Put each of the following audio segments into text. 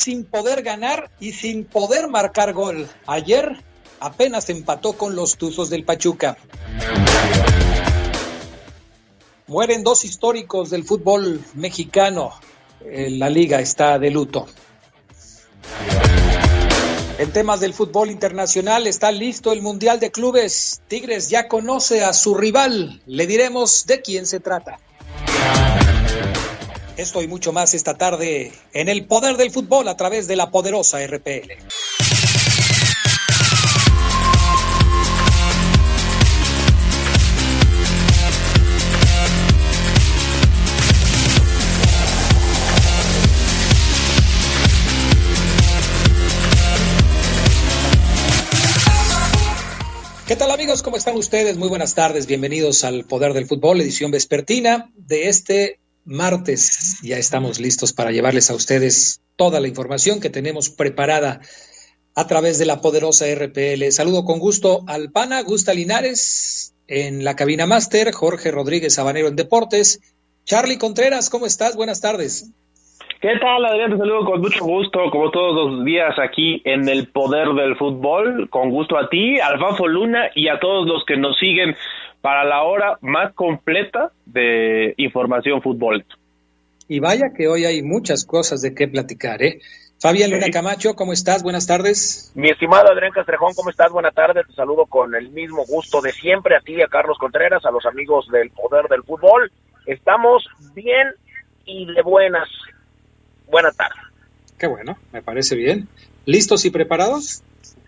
Sin poder ganar y sin poder marcar gol. Ayer apenas empató con los Tuzos del Pachuca. Mueren dos históricos del fútbol mexicano. Eh, La liga está de luto. En temas del fútbol internacional está listo el Mundial de Clubes. Tigres ya conoce a su rival. Le diremos de quién se trata. Esto y mucho más esta tarde en el poder del fútbol a través de la poderosa RPL. ¿Qué tal amigos? ¿Cómo están ustedes? Muy buenas tardes. Bienvenidos al Poder del Fútbol, edición vespertina de este martes. Ya estamos listos para llevarles a ustedes toda la información que tenemos preparada a través de la poderosa RPL. Saludo con gusto al PANA, Gusta Linares en la cabina máster, Jorge Rodríguez Sabanero en Deportes. Charlie Contreras, ¿cómo estás? Buenas tardes. ¿Qué tal, Adrián? Te saludo con mucho gusto, como todos los días aquí en el Poder del Fútbol. Con gusto a ti, Alfonso Luna y a todos los que nos siguen para la hora más completa de información fútbol. Y vaya que hoy hay muchas cosas de qué platicar, ¿eh? Fabián Luna Camacho, ¿cómo estás? Buenas tardes. Mi estimado Adrián Castrejón, ¿cómo estás? Buenas tardes. Te saludo con el mismo gusto de siempre a ti, a Carlos Contreras, a los amigos del Poder del Fútbol. Estamos bien y de buenas. Buena tarde. Qué bueno, me parece bien. ¿Listos y preparados?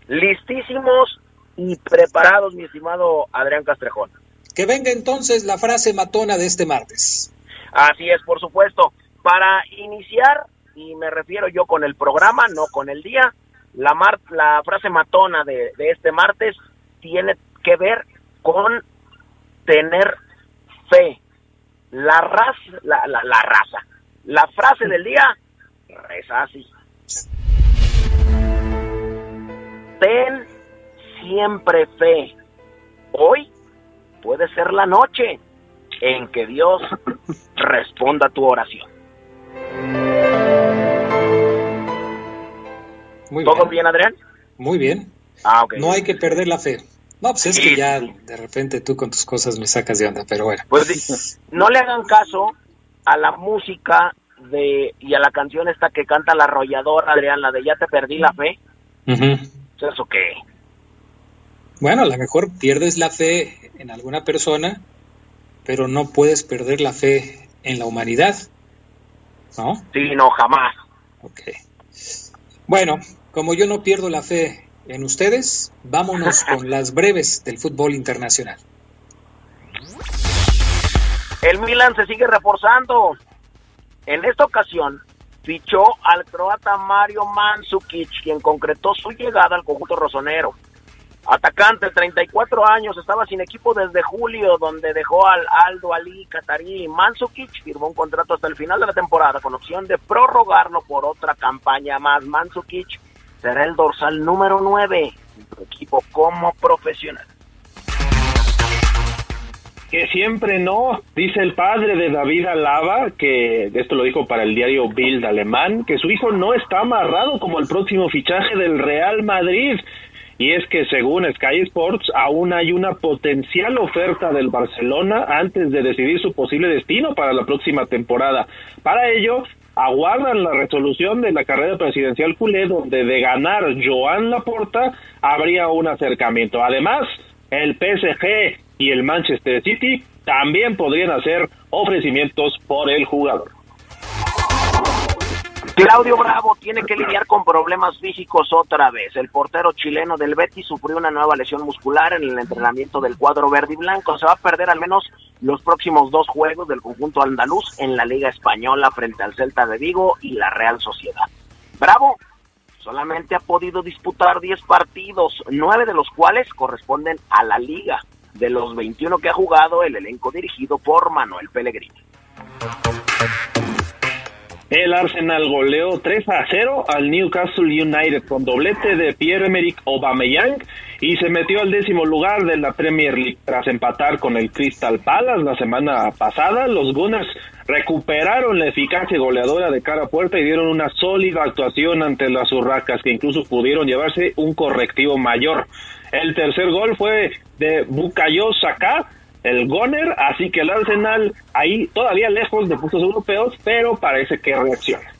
Listísimos y preparados, mi estimado Adrián Castrejón. Que venga entonces la frase matona de este martes. Así es, por supuesto. Para iniciar, y me refiero yo con el programa, no con el día, la, mar la frase matona de, este martes tiene que ver con tener fe. La raza, la, la, la raza. La frase del día es así. Ten siempre fe. Hoy puede ser la noche en que Dios responda a tu oración. Muy ¿Todo bien. bien, Adrián? Muy bien. Ah. No hay que perder la fe. No, pues es que ya de repente tú con tus cosas me sacas de onda, pero bueno. Pues no le hagan caso a la música de y a la canción esta que canta la arrolladora, Adrián, la de Ya te perdí la fe. ¿Eso qué? Bueno, a lo mejor pierdes la fe en alguna persona, pero no puedes perder la fe en la humanidad. ¿No? Sí, no, jamás. Ok. Bueno, como yo no pierdo la fe en ustedes, vámonos con las breves del fútbol internacional. El Milan se sigue reforzando. En esta ocasión fichó al croata Mario Mandzukic, quien concretó su llegada al conjunto rosonero. Atacante, 34 años, estaba sin equipo desde julio, donde dejó al Aldo Ali Qatarí. Mandzukic firmó un contrato hasta el final de la temporada con opción de prorrogarlo por otra campaña más. Mandzukic será el dorsal número 9 en su equipo como profesional. Que siempre no, dice el padre de David Alaba, que esto lo dijo para el diario Bild alemán, que su hijo no está amarrado como el próximo fichaje del Real Madrid. Y es que según Sky Sports aún hay una potencial oferta del Barcelona antes de decidir su posible destino para la próxima temporada. Para ello, aguardan la resolución de la carrera presidencial culé donde de ganar Joan Laporta habría un acercamiento. Además, el PSG y el Manchester City también podrían hacer ofrecimientos por el jugador. Claudio Bravo tiene que lidiar con problemas físicos otra vez. El portero chileno del Betis sufrió una nueva lesión muscular en el entrenamiento del cuadro verde y blanco. Se va a perder al menos los próximos dos juegos del conjunto andaluz en la Liga Española frente al Celta de Vigo y la Real Sociedad. Bravo solamente ha podido disputar 10 partidos, nueve de los cuales corresponden a la Liga, de los 21 que ha jugado el elenco dirigido por Manuel Pellegrini. El Arsenal goleó 3 a 0 al Newcastle United con doblete de Pierre-Emerick Aubameyang y se metió al décimo lugar de la Premier League tras empatar con el Crystal Palace la semana pasada. Los Gunners recuperaron la eficacia goleadora de cara a puerta y dieron una sólida actuación ante las Urracas que incluso pudieron llevarse un correctivo mayor. El tercer gol fue de Bukayo Saka el Goner, así que el Arsenal ahí todavía lejos de puestos europeos, pero parece que reacciona.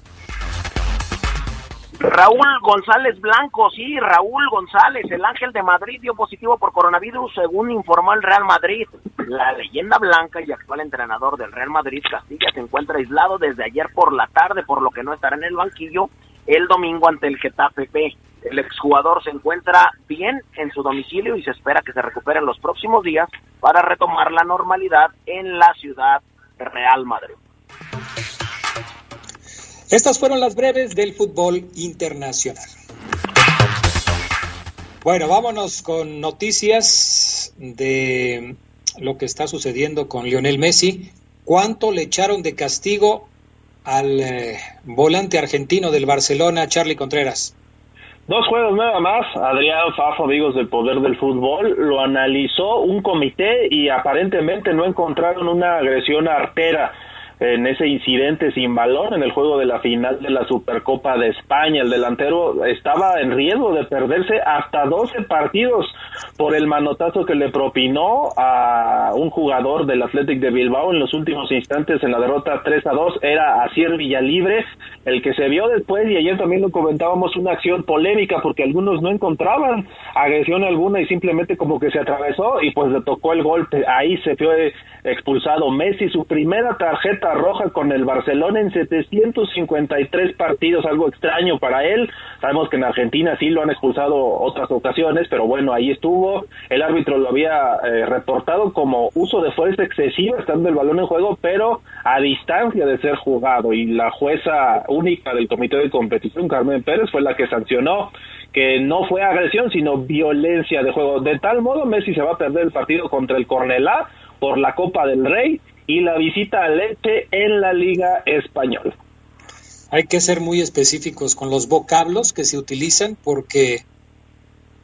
Raúl González Blanco, sí, Raúl González, el ángel de Madrid dio positivo por coronavirus, según informó el Real Madrid. La leyenda blanca y actual entrenador del Real Madrid, Castilla, se encuentra aislado desde ayer por la tarde, por lo que no estará en el banquillo el domingo ante el Getafe. El exjugador se encuentra bien en su domicilio y se espera que se recupere en los próximos días para retomar la normalidad en la ciudad Real Madrid. Estas fueron las breves del fútbol internacional. Bueno, vámonos con noticias de lo que está sucediendo con Lionel Messi. ¿Cuánto le echaron de castigo al eh, volante argentino del Barcelona, Charlie Contreras? Dos juegos nada más. Adrián Fafo, amigos del poder del fútbol, lo analizó un comité y aparentemente no encontraron una agresión artera en ese incidente sin balón en el juego de la final de la Supercopa de España. El delantero estaba en riesgo de perderse hasta 12 partidos por el manotazo que le propinó a un jugador del Athletic de Bilbao en los últimos instantes en la derrota 3 a 2. Era Asier Villalibre el que se vio después y ayer también lo comentábamos una acción polémica porque algunos no encontraban agresión alguna y simplemente como que se atravesó y pues le tocó el golpe. Ahí se fue expulsado Messi, su primera tarjeta roja con el Barcelona en 753 partidos, algo extraño para él. Sabemos que en Argentina sí lo han expulsado otras ocasiones, pero bueno, ahí estuvo. El árbitro lo había eh, reportado como uso de fuerza excesiva estando el balón en juego, pero a distancia de ser jugado. Y la jueza única del comité de competición, Carmen Pérez, fue la que sancionó que no fue agresión, sino violencia de juego. De tal modo, Messi se va a perder el partido contra el Cornelá por la Copa del Rey y la visita al Leche en la Liga Española. Hay que ser muy específicos con los vocablos que se utilizan porque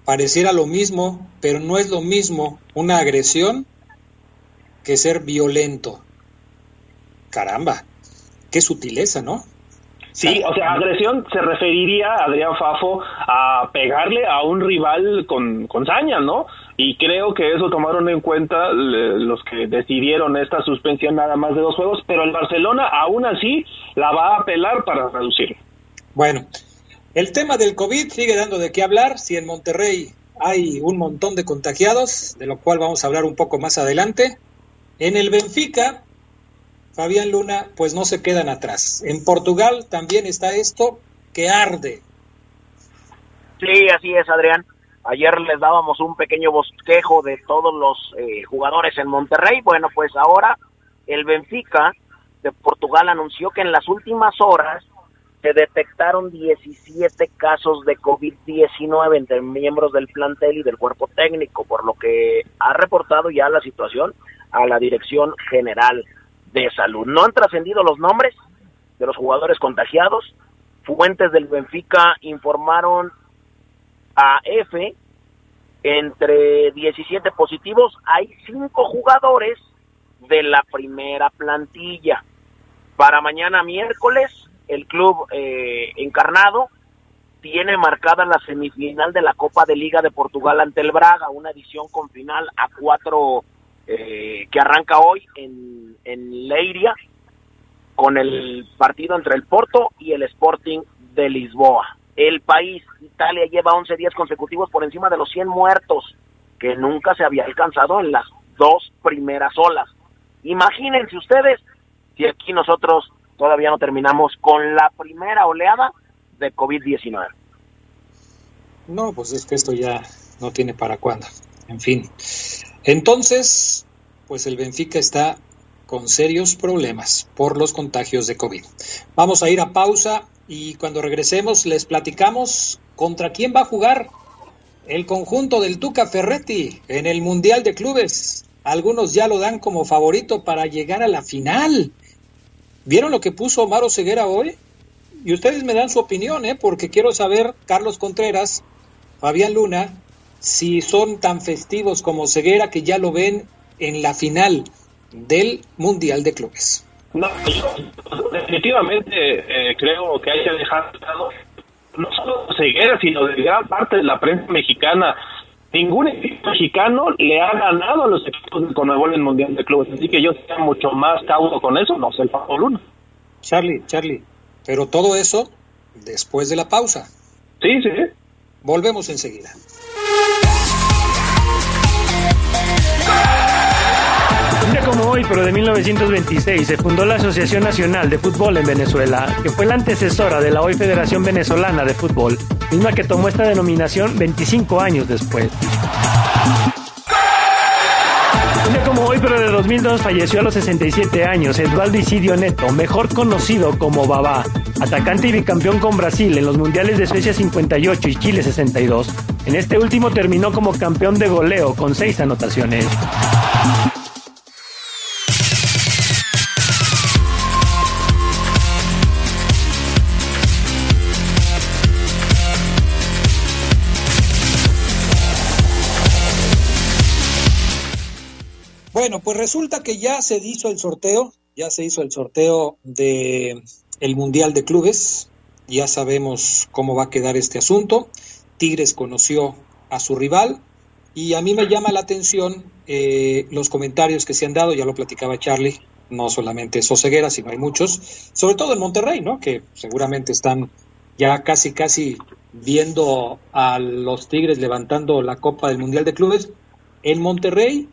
pareciera lo mismo, pero no es lo mismo una agresión que ser violento. Caramba, qué sutileza, ¿no? Sí, o sea, agresión se referiría, Adrián Fafo, a pegarle a un rival con, con saña, ¿no? Y creo que eso tomaron en cuenta los que decidieron esta suspensión nada más de dos juegos, pero el Barcelona aún así la va a apelar para reducir. Bueno, el tema del COVID sigue dando de qué hablar. Si en Monterrey hay un montón de contagiados, de lo cual vamos a hablar un poco más adelante. En el Benfica, Fabián Luna, pues no se quedan atrás. En Portugal también está esto que arde. Sí, así es, Adrián. Ayer les dábamos un pequeño bosquejo de todos los eh, jugadores en Monterrey. Bueno, pues ahora el Benfica de Portugal anunció que en las últimas horas se detectaron 17 casos de COVID-19 entre miembros del plantel y del cuerpo técnico, por lo que ha reportado ya la situación a la Dirección General de salud. No han trascendido los nombres de los jugadores contagiados. Fuentes del Benfica informaron a F entre 17 positivos hay 5 jugadores de la primera plantilla. Para mañana miércoles el club eh, encarnado tiene marcada la semifinal de la Copa de Liga de Portugal ante el Braga, una edición con final a cuatro eh, que arranca hoy en, en Leiria con el partido entre el Porto y el Sporting de Lisboa. El país, Italia, lleva 11 días consecutivos por encima de los 100 muertos, que nunca se había alcanzado en las dos primeras olas. Imagínense ustedes si aquí nosotros todavía no terminamos con la primera oleada de COVID-19. No, pues es que esto ya no tiene para cuándo. En fin. Entonces, pues el Benfica está con serios problemas por los contagios de COVID. Vamos a ir a pausa y cuando regresemos les platicamos contra quién va a jugar el conjunto del Tuca Ferretti en el Mundial de Clubes. Algunos ya lo dan como favorito para llegar a la final. ¿Vieron lo que puso Omar Ceguera hoy? Y ustedes me dan su opinión, ¿eh? porque quiero saber, Carlos Contreras, Fabián Luna, si son tan festivos como Ceguera que ya lo ven en la final del Mundial de Clubes. No, yo definitivamente eh, creo que hay que dejar no solo Ceguera, sino de gran parte de la prensa mexicana. Ningún equipo mexicano le ha ganado a los equipos de Conmebol en Mundial de Clubes, así que yo sea mucho más caudo con eso, no sé el Pablo Luna. Charlie, Charlie, pero todo eso después de la pausa. Sí, sí. Volvemos enseguida. Como hoy, pero de 1926, se fundó la Asociación Nacional de Fútbol en Venezuela, que fue la antecesora de la hoy Federación Venezolana de Fútbol, misma que tomó esta denominación 25 años después. 2002, falleció a los 67 años Eduardo Isidio Neto, mejor conocido como Babá, atacante y bicampeón con Brasil en los mundiales de Suecia 58 y Chile 62. En este último terminó como campeón de goleo con seis anotaciones. Bueno, pues resulta que ya se hizo el sorteo, ya se hizo el sorteo de el Mundial de Clubes, ya sabemos cómo va a quedar este asunto. Tigres conoció a su rival y a mí me llama la atención eh, los comentarios que se han dado, ya lo platicaba Charlie, no solamente Soseguera, sino hay muchos, sobre todo en Monterrey, ¿no? Que seguramente están ya casi, casi viendo a los Tigres levantando la Copa del Mundial de Clubes. En Monterrey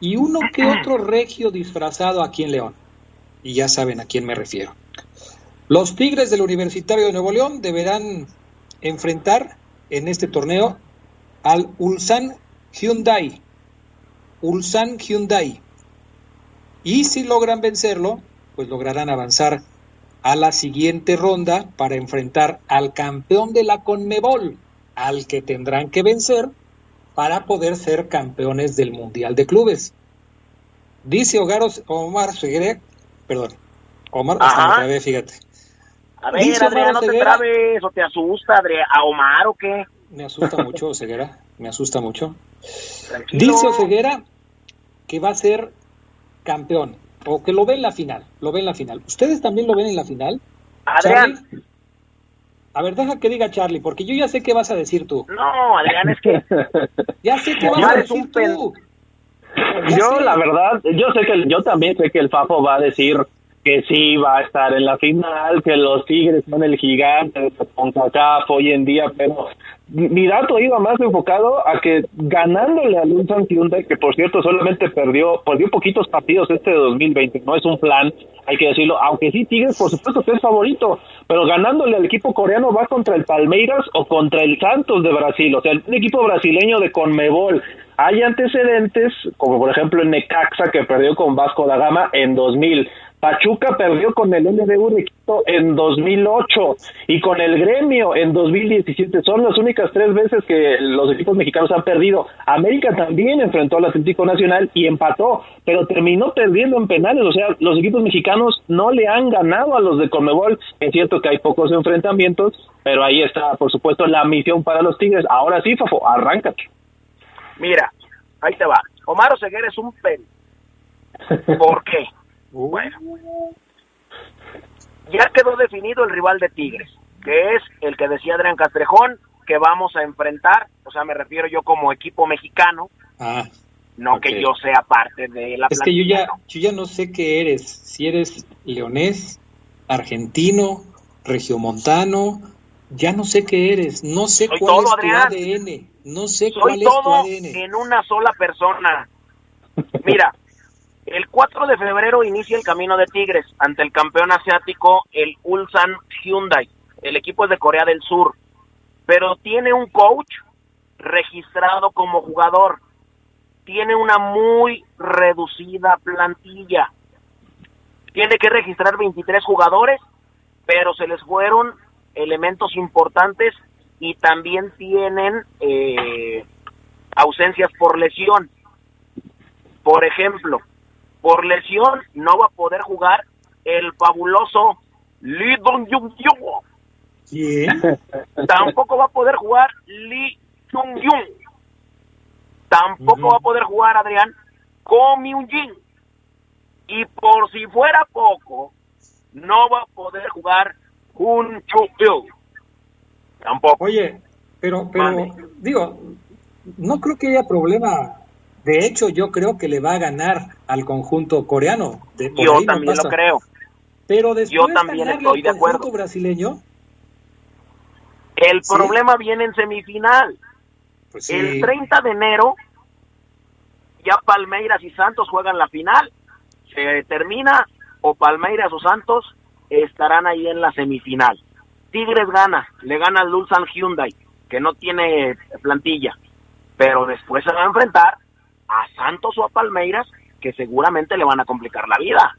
y uno que otro regio disfrazado aquí en León. Y ya saben a quién me refiero. Los Tigres del Universitario de Nuevo León deberán enfrentar en este torneo al Ulsan Hyundai. Ulsan Hyundai. Y si logran vencerlo, pues lograrán avanzar a la siguiente ronda para enfrentar al campeón de la Conmebol, al que tendrán que vencer para poder ser campeones del Mundial de Clubes. Dice Hogaros, Omar Seguera, perdón, Omar, hasta me fíjate. A ver, Dice Adrián, no te trabes, o te asusta, Adrián, ¿a Omar o qué? Me asusta mucho, Ceguera, me asusta mucho. Tranquilo. Dice Ceguera que va a ser campeón, o que lo ve en la final, lo ve en la final. ¿Ustedes también lo ven en la final? Adrián. Charlie? A ver, deja que diga Charlie, porque yo ya sé qué vas a decir tú. No, Adrián, es que... ya sé qué vas a decir tú. Yo, la verdad, yo sé que yo también sé que el Fafo va a decir que sí va a estar en la final, que los Tigres son el gigante de CONCACAF hoy en día, pero mi dato iba más enfocado a que ganándole a Ulsan Hyundai, que por cierto solamente perdió, perdió poquitos partidos este de 2020, no es un plan, hay que decirlo, aunque sí Tigres por supuesto es favorito, pero ganándole al equipo coreano va contra el Palmeiras o contra el Santos de Brasil, o sea, un equipo brasileño de Conmebol. Hay antecedentes, como por ejemplo en Necaxa que perdió con Vasco da Gama en 2000, Pachuca perdió con el LDU de Quito en 2008 y con el Gremio en 2017. Son las únicas tres veces que los equipos mexicanos han perdido. América también enfrentó al Atlético Nacional y empató, pero terminó perdiendo en penales. O sea, los equipos mexicanos no le han ganado a los de Conmebol. Es cierto que hay pocos enfrentamientos, pero ahí está, por supuesto, la misión para los Tigres. Ahora sí, Fafo, arráncate. Mira, ahí te va. Omar Oseguera es un pen. ¿Por qué? Bueno, ya quedó definido el rival de Tigres, que es el que decía Adrián Castrejón, que vamos a enfrentar, o sea, me refiero yo como equipo mexicano, ah, no okay. que yo sea parte de la Es que yo ya, yo ya no sé qué eres, si eres leonés, argentino, regiomontano, ya no sé qué eres, no sé Soy cuál todo, es Adrián. tu ADN, no sé Soy cuál es tu ADN. en una sola persona. Mira, el 4 de febrero inicia el camino de Tigres ante el campeón asiático, el Ulsan Hyundai. El equipo es de Corea del Sur, pero tiene un coach registrado como jugador. Tiene una muy reducida plantilla. Tiene que registrar 23 jugadores, pero se les fueron elementos importantes y también tienen eh, ausencias por lesión. Por ejemplo, por lesión no va a poder jugar el fabuloso Lee Dong Jung Tampoco va a poder jugar Lee Jung Jung. Tampoco va a poder jugar Adrián Ko Myung Jin. Y por si fuera poco, no va a poder jugar Hun Chu Tampoco. Oye, pero, pero digo, no creo que haya problema. De hecho, yo creo que le va a ganar al conjunto coreano. yo también lo creo. Pero después yo también estoy de acuerdo. brasileño. El problema viene en semifinal. Pues El 30 de enero ya Palmeiras y Santos juegan la final. Se termina o Palmeiras o Santos estarán ahí en la semifinal. Tigres gana, le gana al Hyundai, que no tiene plantilla, pero después se va a enfrentar a Santos o a Palmeiras, que seguramente le van a complicar la vida.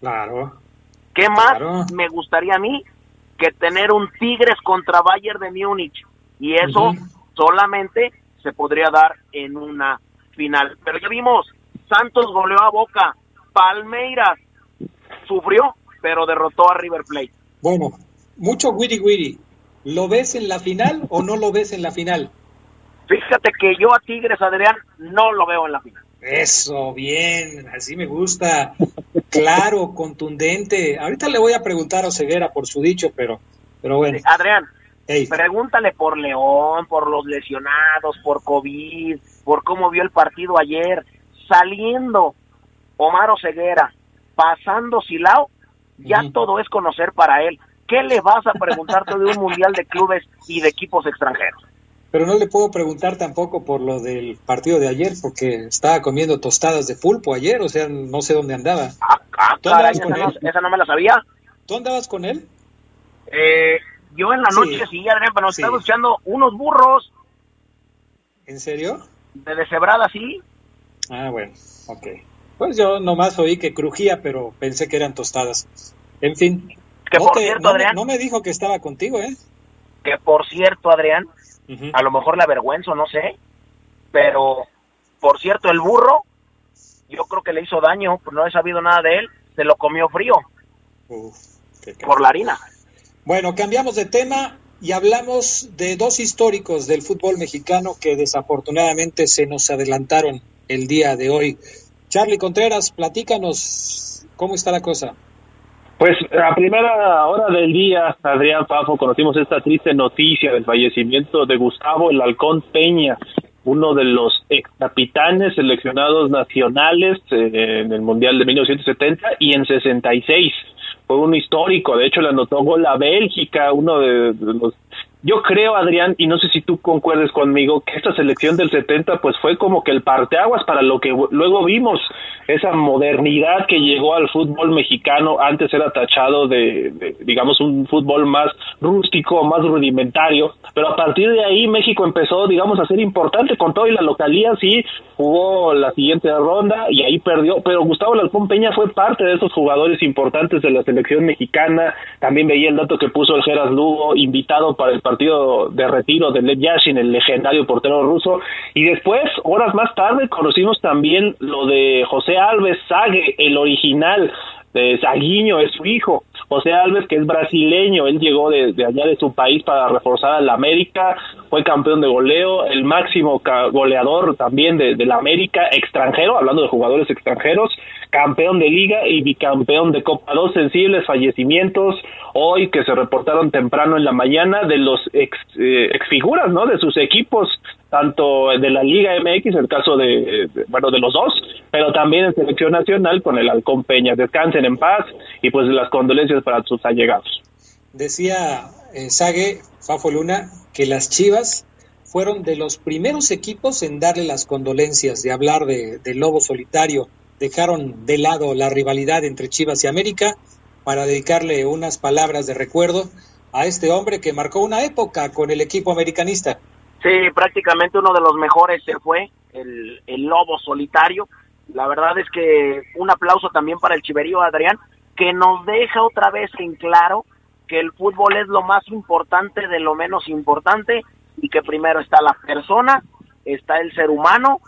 Claro. ¿Qué más me gustaría a mí que tener un Tigres contra Bayern de Múnich? Y eso solamente se podría dar en una final. Pero ya vimos, Santos goleó a Boca, Palmeiras sufrió, pero derrotó a River Plate. Bueno, mucho witty witty. ¿Lo ves en la final o no lo ves en la final? Fíjate que yo a Tigres, Adrián, no lo veo en la final. Eso, bien, así me gusta. Claro, contundente. Ahorita le voy a preguntar a Ceguera por su dicho, pero, pero bueno. Adrián, pregúntale por León, por los lesionados, por COVID, por cómo vio el partido ayer. Saliendo Omar Ceguera, pasando Silao, ya todo es conocer para él. ¿qué le vas a preguntar de un mundial de clubes y de equipos extranjeros? Pero no le puedo preguntar tampoco por lo del partido de ayer, porque estaba comiendo tostadas de pulpo ayer, o sea, no sé dónde andaba. Ah, ah esa, no, esa, no, me la sabía. ¿Tú andabas con él? Eh, yo en la noche sí, Adrián, pero nos estaba escuchando unos burros. ¿En serio? De deshebrada, sí. Ah, bueno, ok. Pues yo nomás oí que crujía, pero pensé que eran tostadas. En fin, que por cierto, Adrián. No me dijo que estaba contigo, ¿eh? Que por cierto, Adrián, a lo mejor la avergüenzo, no sé. Pero, por cierto, el burro, yo creo que le hizo daño, pues no he sabido nada de él. Se lo comió frío. por la harina. Bueno, cambiamos de tema y hablamos de dos históricos del fútbol mexicano que desafortunadamente se nos adelantaron el día de hoy. Charlie Contreras, platícanos cómo está la cosa. Pues a primera hora del día, Adrián Fafo, conocimos esta triste noticia del fallecimiento de Gustavo el Halcón Peña, uno de los ex capitanes seleccionados nacionales eh, en el Mundial de 1970 y en 66. Fue un histórico, de hecho le anotó gol a Bélgica, uno de los yo creo, Adrián, y no sé si tú concuerdes conmigo, que esta selección del 70 pues fue como que el parteaguas para lo que luego vimos, esa modernidad que llegó al fútbol mexicano, antes era tachado de, digamos, un fútbol más rústico, más rudimentario, pero a partir de ahí México empezó, digamos, a ser importante con todo y la localía, sí, jugó la siguiente ronda y ahí perdió, pero Gustavo Lalcón Peña fue parte de esos jugadores importantes de la selección mexicana, también veía el dato que puso el Geras Lugo, invitado para el partido de retiro de Lev Yashin, el legendario portero ruso. Y después, horas más tarde, conocimos también lo de José Alves Sague, el original de Saguiño, es su hijo. José Alves, que es brasileño, él llegó de, allá de su país para reforzar al América, fue campeón de goleo, el máximo goleador también de, la América, extranjero, hablando de jugadores extranjeros, campeón de liga y bicampeón de Copa. Dos sensibles fallecimientos hoy que se reportaron temprano en la mañana de los ex, eh, exfiguras, ¿no? De sus equipos, tanto de la Liga MX, el caso de, bueno, de los dos, pero también en selección nacional con el Halcón Peña. Descansen en paz y pues las condolencias para sus allegados. Decía eh, Sague, Fafo Luna, que las Chivas fueron de los primeros equipos en darle las condolencias, de hablar de, de Lobo Solitario. Dejaron de lado la rivalidad entre Chivas y América para dedicarle unas palabras de recuerdo a este hombre que marcó una época con el equipo americanista. Sí, prácticamente uno de los mejores se fue, el, el Lobo Solitario. La verdad es que un aplauso también para el Chiverío Adrián, que nos deja otra vez en claro que el fútbol es lo más importante de lo menos importante y que primero está la persona, está el ser humano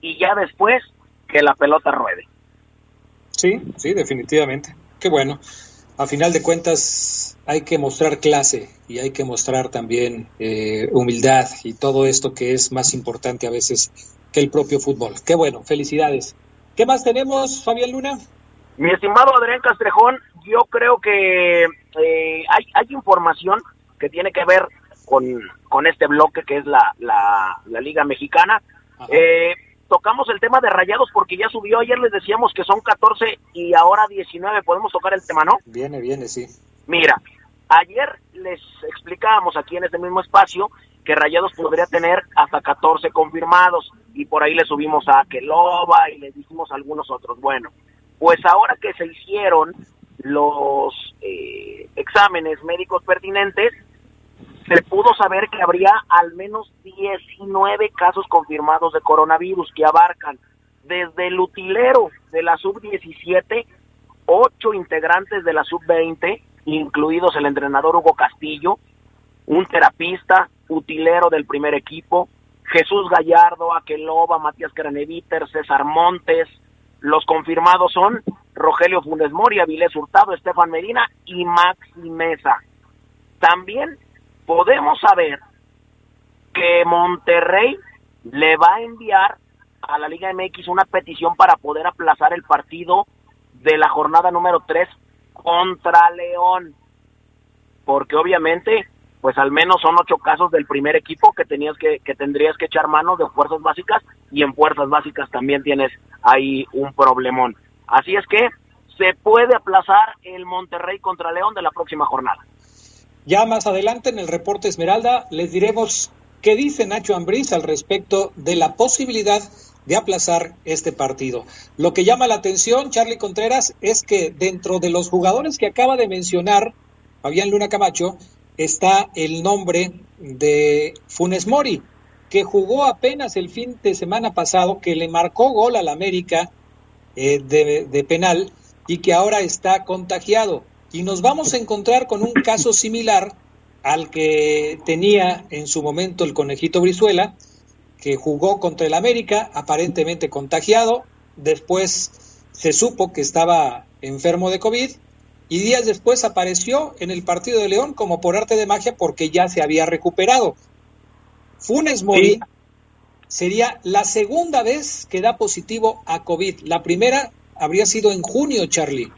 y ya después que la pelota ruede. Sí, sí, definitivamente. Qué bueno. A final de cuentas hay que mostrar clase y hay que mostrar también eh, humildad y todo esto que es más importante a veces que el propio fútbol. Qué bueno, felicidades. ¿Qué más tenemos, Fabián Luna? Mi estimado Adrián Castrejón, yo creo que eh, hay, hay información que tiene que ver con, con este bloque que es la, la, la Liga Mexicana. Eh, tocamos el tema de Rayados porque ya subió, ayer les decíamos que son 14 y ahora 19, podemos tocar el tema, ¿no? Viene, viene, sí. Mira, ayer les explicábamos aquí en este mismo espacio que Rayados podría tener hasta 14 confirmados y por ahí le subimos a Keloba y le dijimos a algunos otros. Bueno, pues ahora que se hicieron los eh, exámenes médicos pertinentes, se pudo saber que habría al menos 19 casos confirmados de coronavirus que abarcan desde el utilero de la sub-17, ocho integrantes de la sub-20, incluidos el entrenador Hugo Castillo, un terapista, utilero del primer equipo, Jesús Gallardo, Aqueloba, Matías Craneviter, César Montes. Los confirmados son Rogelio Funes Mori, Avilés Hurtado, Estefan Medina y Maxi Mesa. También podemos saber que Monterrey le va a enviar a la Liga MX una petición para poder aplazar el partido de la jornada número 3 contra León. Porque obviamente, pues al menos son ocho casos del primer equipo que tenías que, que tendrías que echar mano de fuerzas básicas y en fuerzas básicas también tienes ahí un problemón. Así es que se puede aplazar el Monterrey contra León de la próxima jornada. Ya más adelante en el reporte Esmeralda les diremos qué dice Nacho Ambriz al respecto de la posibilidad de aplazar este partido. Lo que llama la atención, Charlie Contreras, es que dentro de los jugadores que acaba de mencionar Fabián Luna Camacho está el nombre de Funes Mori, que jugó apenas el fin de semana pasado, que le marcó gol al América eh, de, de penal y que ahora está contagiado. Y nos vamos a encontrar con un caso similar al que tenía en su momento el conejito Brizuela, que jugó contra el América, aparentemente contagiado, después se supo que estaba enfermo de COVID y días después apareció en el partido de León como por arte de magia porque ya se había recuperado. Funes Mori sí. sería la segunda vez que da positivo a COVID. La primera habría sido en junio, Charlie.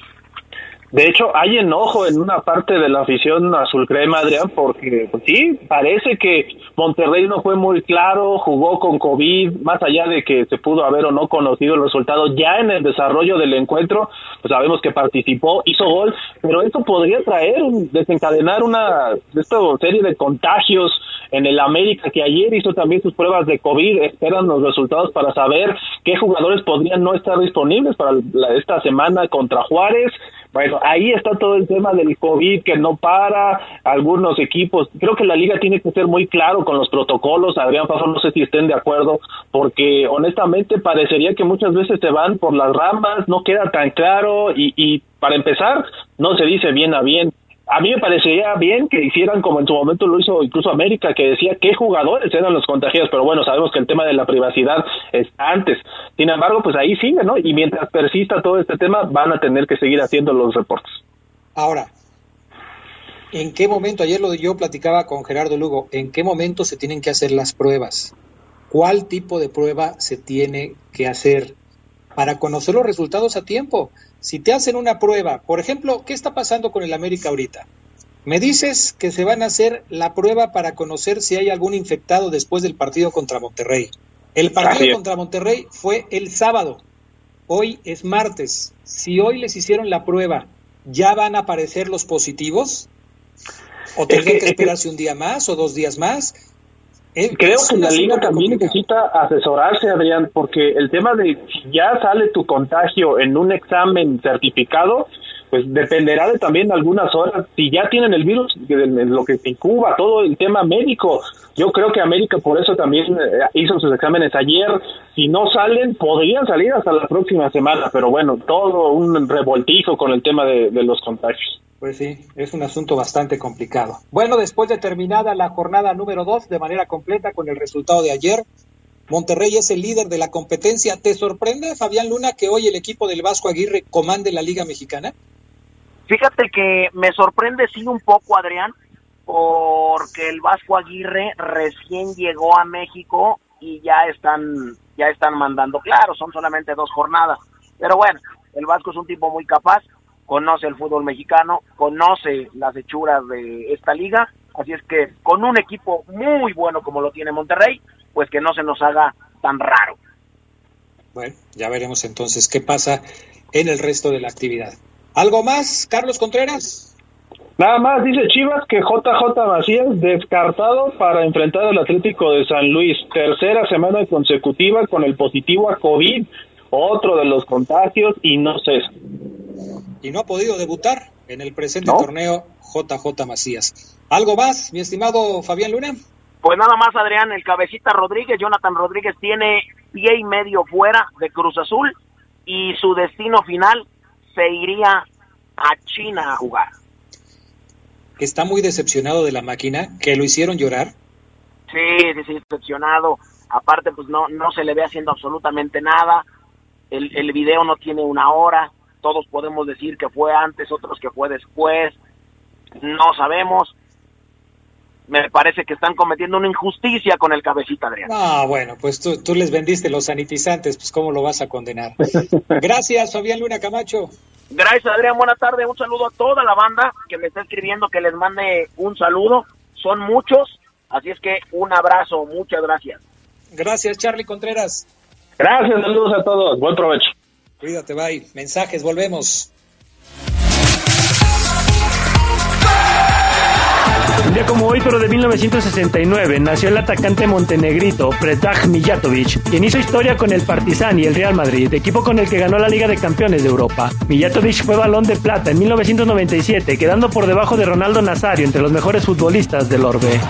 De hecho, hay enojo en una parte de la afición azul crema, Adrián, porque pues, sí, parece que Monterrey no fue muy claro, jugó con COVID, más allá de que se pudo haber o no conocido el resultado, ya en el desarrollo del encuentro, pues sabemos que participó, hizo gol, pero esto podría traer, desencadenar una esta serie de contagios en el América, que ayer hizo también sus pruebas de COVID, esperan los resultados para saber qué jugadores podrían no estar disponibles para la, esta semana contra Juárez. Bueno, ahí está todo el tema del COVID que no para, algunos equipos. Creo que la liga tiene que ser muy claro con los protocolos. Adrián Paso, no sé si estén de acuerdo, porque honestamente parecería que muchas veces se van por las ramas, no queda tan claro y, y para empezar, no se dice bien a bien a mí me parecería bien que hicieran como en su momento lo hizo incluso América, que decía qué jugadores eran los contagiados, pero bueno, sabemos que el tema de la privacidad está antes. Sin embargo, pues ahí sigue, ¿no? Y mientras persista todo este tema, van a tener que seguir haciendo los reportes. Ahora, ¿en qué momento, ayer lo yo platicaba con Gerardo Lugo, ¿en qué momento se tienen que hacer las pruebas? ¿Cuál tipo de prueba se tiene que hacer para conocer los resultados a tiempo? Si te hacen una prueba, por ejemplo, ¿qué está pasando con el América ahorita? Me dices que se van a hacer la prueba para conocer si hay algún infectado después del partido contra Monterrey. El partido contra Monterrey fue el sábado. Hoy es martes. Si hoy les hicieron la prueba, ¿ya van a aparecer los positivos? ¿O tendrían que, que esperarse un día más o dos días más? Creo que la liga también necesita asesorarse, Adrián, porque el tema de si ya sale tu contagio en un examen certificado, pues dependerá de también algunas horas. Si ya tienen el virus, lo que se incuba, todo el tema médico. Yo creo que América por eso también eh, hizo sus exámenes ayer. Si no salen, podrían salir hasta la próxima semana, pero bueno, todo un revoltijo con el tema de, de los contagios. Pues sí, es un asunto bastante complicado. Bueno, después de terminada la jornada número dos de manera completa con el resultado de ayer, Monterrey es el líder de la competencia. ¿Te sorprende, Fabián Luna, que hoy el equipo del Vasco Aguirre comande la Liga Mexicana? Fíjate que me sorprende sí un poco, Adrián, porque el Vasco Aguirre recién llegó a México y ya están ya están mandando, claro, son solamente dos jornadas, pero bueno, el Vasco es un tipo muy capaz conoce el fútbol mexicano, conoce las hechuras de esta liga, así es que con un equipo muy bueno como lo tiene Monterrey, pues que no se nos haga tan raro. Bueno, ya veremos entonces qué pasa en el resto de la actividad. ¿Algo más, Carlos Contreras? Nada más, dice Chivas que JJ Macías descartado para enfrentar al Atlético de San Luis. Tercera semana consecutiva con el positivo a COVID, otro de los contagios y no sé y no ha podido debutar en el presente torneo JJ Macías. ¿Algo más, mi estimado Fabián Luna? Pues nada más, Adrián, el cabecita Rodríguez, Jonathan Rodríguez tiene pie y medio fuera de Cruz Azul y su destino final se iría a China a jugar. Está muy decepcionado de la máquina, que lo hicieron llorar. Sí, decepcionado. Aparte, pues no, no se le ve haciendo absolutamente nada. El, el video no tiene una hora todos podemos decir que fue antes, otros que fue después, no sabemos. Me parece que están cometiendo una injusticia con el cabecita, Adrián. Ah, bueno, pues tú, tú les vendiste los sanitizantes, pues ¿cómo lo vas a condenar? Gracias, Fabián Luna Camacho. Gracias, Adrián. Buenas tardes. Un saludo a toda la banda que me está escribiendo, que les mande un saludo. Son muchos, así es que un abrazo. Muchas gracias. Gracias, Charlie Contreras. Gracias, saludos a todos. Buen provecho. Cuídate, bye. Mensajes, volvemos. Un día como hoy, pero de 1969, nació el atacante montenegrito Predrag Mijatovic, quien hizo historia con el Partizan y el Real Madrid, equipo con el que ganó la Liga de Campeones de Europa. Mijatovic fue balón de plata en 1997, quedando por debajo de Ronaldo Nazario entre los mejores futbolistas del Orbe.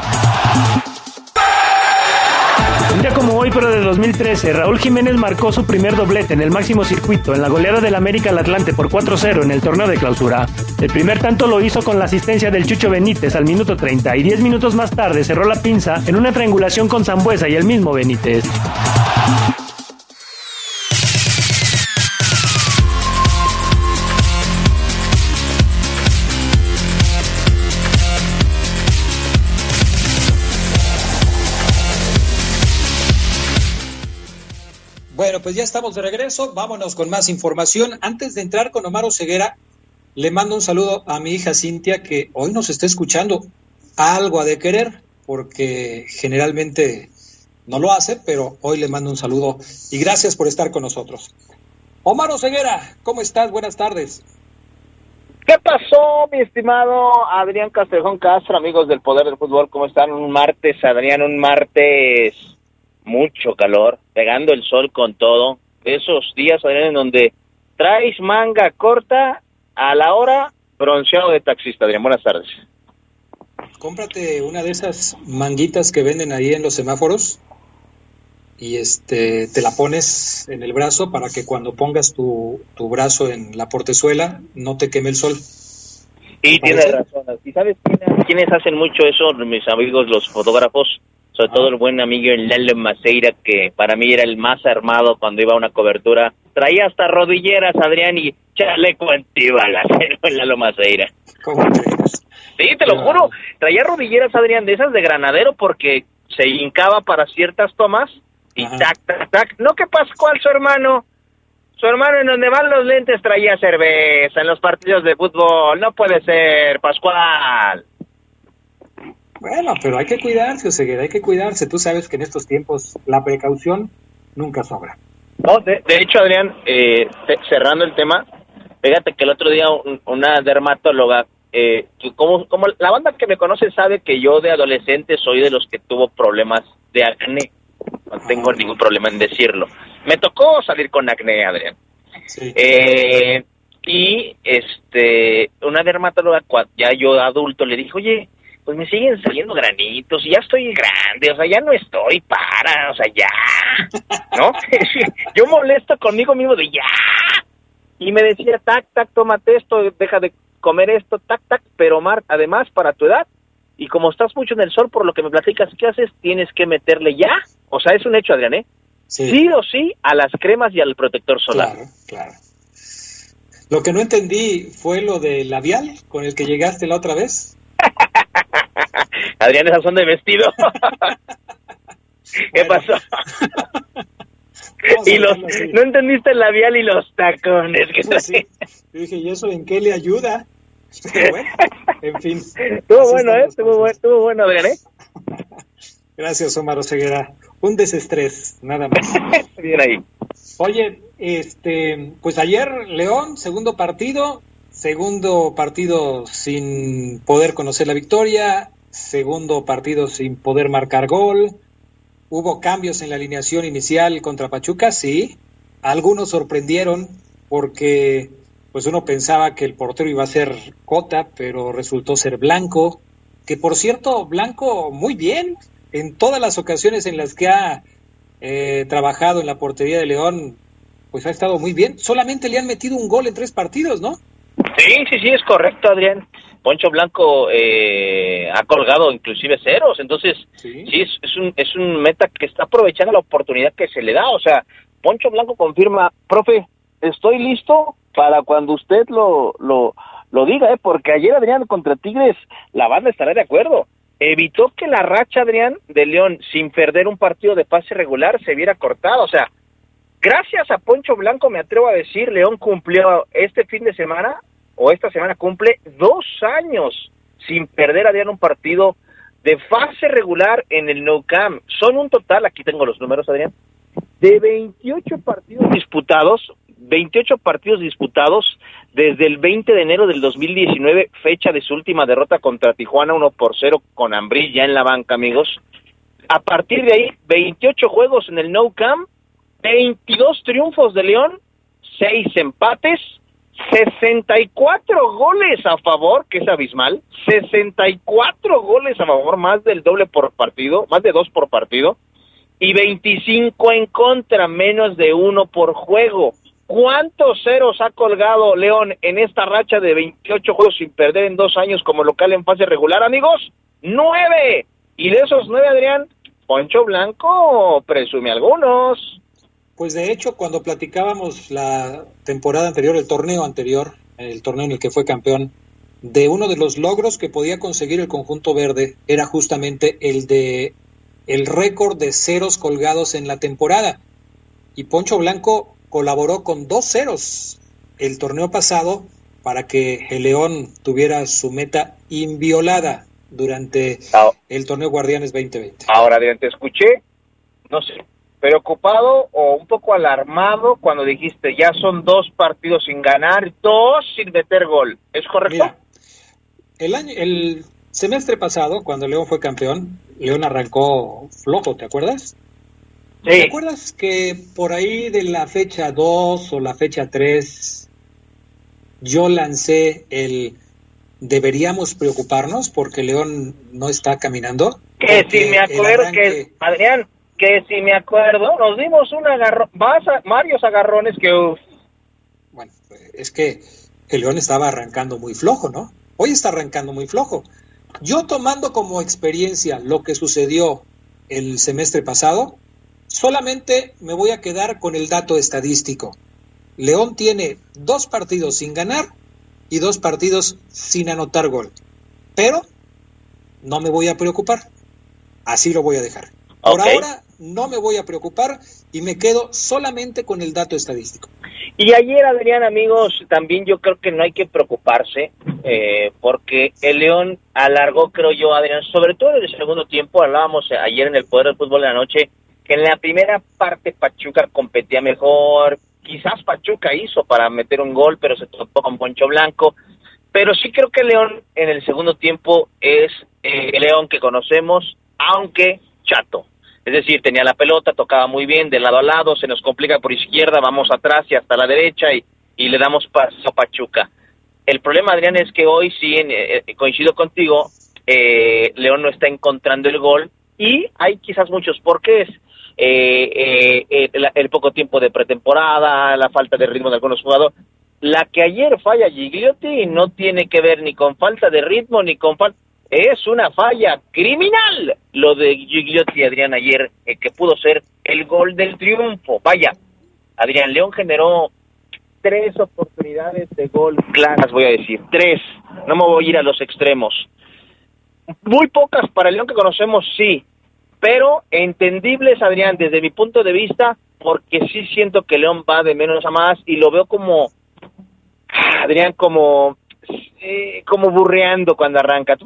Un día como hoy, pero de 2013, Raúl Jiménez marcó su primer doblete en el máximo circuito en la goleada del América al Atlante por 4-0 en el torneo de clausura. El primer tanto lo hizo con la asistencia del Chucho Benítez al minuto 30 y 10 minutos más tarde cerró la pinza en una triangulación con Zambuesa y el mismo Benítez. Pues ya estamos de regreso. Vámonos con más información. Antes de entrar con Omar Ceguera, le mando un saludo a mi hija Cintia, que hoy nos está escuchando algo a de querer, porque generalmente no lo hace, pero hoy le mando un saludo y gracias por estar con nosotros. Omar Ceguera, ¿cómo estás? Buenas tardes. ¿Qué pasó, mi estimado Adrián Castrejón Castro, amigos del Poder del Fútbol? ¿Cómo están? Un martes, Adrián, un martes mucho calor, pegando el sol con todo. Esos días, Adrián, en donde traes manga corta a la hora bronceado de taxista, Adrián. Buenas tardes. Cómprate una de esas manguitas que venden ahí en los semáforos y este te la pones en el brazo para que cuando pongas tu, tu brazo en la portezuela no te queme el sol. Y tienes razón. ¿Y sabes quiénes hacen mucho eso? Mis amigos, los fotógrafos sobre todo el buen amigo Lalo Maceira, que para mí era el más armado cuando iba a una cobertura. Traía hasta rodilleras, Adrián, y chaleco antibalas, el Lalo Maceira. ¿Cómo Sí, te lo juro. Traía rodilleras, Adrián, de esas de granadero, porque se hincaba para ciertas tomas y tac, tac, tac. No que Pascual, su hermano, su hermano en donde van los lentes traía cerveza en los partidos de fútbol. No puede ser, Pascual. Bueno, pero hay que cuidarse, Oseguera, hay que cuidarse. Tú sabes que en estos tiempos la precaución nunca sobra. No, de, hecho, Adrián, eh, cerrando el tema, fíjate que el otro día una dermatóloga eh, como, como la banda que me conoce sabe que yo de adolescente soy de los que tuvo problemas de acné. No tengo ningún problema en decirlo. Me tocó salir con acné, Adrián. Eh, y este, una dermatóloga, ya yo adulto, le dijo, oye, pues me siguen saliendo granitos y ya estoy grande, o sea, ya no estoy para, o sea, ya, ¿no? yo molesto conmigo mismo de ya. Y me decía, tac, tac, tómate esto, deja de comer esto, tac, tac, pero Mar, además para tu edad, y como estás mucho en el sol, por lo que me platicas, ¿qué haces? Tienes que meterle ya, o sea, es un hecho, Adrián, ¿eh? Sí. o sí a las cremas y al protector solar. Claro, claro. Lo que no entendí fue lo del labial con el que llegaste la otra vez. Adrián, esas son de vestido. ¿Qué pasó? y los, no entendiste el labial y los tacones. Que pues sí. Yo dije, ¿y eso en qué le ayuda? bueno, en fin. Estuvo bueno, ¿eh? Estuvo bueno, estuvo bueno, Adrián, ¿eh? Gracias, Omar Oseguera. Un desestrés, nada más. Bien ahí. Oye, este, pues ayer León, segundo partido, segundo partido sin poder conocer la victoria, segundo partido sin poder marcar gol. Hubo cambios en la alineación inicial contra Pachuca, sí. Algunos sorprendieron porque pues uno pensaba que el portero iba a ser Cota, pero resultó ser Blanco, que por cierto, Blanco muy bien, en todas las ocasiones en las que ha eh, trabajado en la portería de León, pues ha estado muy bien. Solamente le han metido un gol en tres partidos, ¿no? Sí, sí, sí, es correcto, Adrián. Poncho Blanco eh, ha colgado inclusive ceros, entonces sí, es, un, es un meta que está aprovechando la oportunidad que se le da. O sea, Poncho Blanco confirma, profe, estoy listo para cuando usted lo, lo, lo diga, ¿eh? porque ayer Adrián contra Tigres, la banda estará de acuerdo evitó que la racha, Adrián, de León, sin perder un partido de pase regular, se viera cortada. O sea, gracias a Poncho Blanco, me atrevo a decir, León cumplió este fin de semana, o esta semana cumple, dos años sin perder, Adrián, un partido de fase regular en el No Camp. Son un total, aquí tengo los números, Adrián, de 28 partidos disputados, 28 partidos disputados desde el 20 de enero del 2019, fecha de su última derrota contra Tijuana, 1 por 0 con Ambril ya en la banca, amigos. A partir de ahí, 28 juegos en el No Camp, 22 triunfos de León, 6 empates, 64 goles a favor, que es abismal, 64 goles a favor, más del doble por partido, más de dos por partido, y 25 en contra, menos de uno por juego. ¿Cuántos ceros ha colgado León en esta racha de 28 juegos sin perder en dos años como local en fase regular, amigos? ¡Nueve! Y de esos nueve, Adrián, Poncho Blanco presume algunos. Pues de hecho, cuando platicábamos la temporada anterior, el torneo anterior, el torneo en el que fue campeón, de uno de los logros que podía conseguir el conjunto verde era justamente el de el récord de ceros colgados en la temporada. Y Poncho Blanco colaboró con dos ceros el torneo pasado para que el León tuviera su meta inviolada durante el torneo Guardianes 2020. Ahora, te escuché, no sé, preocupado o un poco alarmado cuando dijiste ya son dos partidos sin ganar, dos sin meter gol. ¿Es correcto? el año, el semestre pasado, cuando León fue campeón, León arrancó flojo, ¿te acuerdas? ¿Te acuerdas que por ahí de la fecha 2 o la fecha 3 yo lancé el deberíamos preocuparnos porque León no está caminando? Que si me acuerdo, que Adrián, que si me acuerdo, nos dimos un agarrón, varios agarrones que... Bueno, es que el León estaba arrancando muy flojo, ¿no? Hoy está arrancando muy flojo. Yo tomando como experiencia lo que sucedió el semestre pasado, Solamente me voy a quedar con el dato estadístico. León tiene dos partidos sin ganar y dos partidos sin anotar gol. Pero no me voy a preocupar. Así lo voy a dejar. Por ahora no me voy a preocupar y me quedo solamente con el dato estadístico. Y ayer, Adrián, amigos, también yo creo que no hay que preocuparse eh, porque el León alargó, creo yo, Adrián, sobre todo en el segundo tiempo, hablábamos ayer en el Poder del Fútbol de la Noche, que en la primera parte Pachuca competía mejor, quizás Pachuca hizo para meter un gol, pero se topó con Poncho Blanco, Pero sí creo que León en el segundo tiempo es eh, el León que conocemos, aunque chato. Es decir, tenía la pelota, tocaba muy bien de lado a lado, se nos complica por izquierda, vamos atrás y hasta la derecha y, y le damos paso a Pachuca. El problema, Adrián, es que hoy sí, eh, coincido contigo, eh, León no está encontrando el gol y hay quizás muchos porqués. Eh, eh, el, poco tiempo de pretemporada, la falta de ritmo de algunos jugadores. La que ayer falla Gigliotti no tiene que ver ni con falta de ritmo ni con falta... Es una falla criminal lo de Gigliotti, Adrián, ayer, eh, que pudo ser el gol del triunfo. Vaya, Adrián León generó tres oportunidades de gol claras, voy a decir, tres. No me voy a ir a los extremos. Muy pocas para el León que conocemos, sí, pero entendibles, Adrián, desde mi punto de vista, porque sí siento que León va de menos a más y lo veo como, Adrián, como, eh, como burreando cuando arranca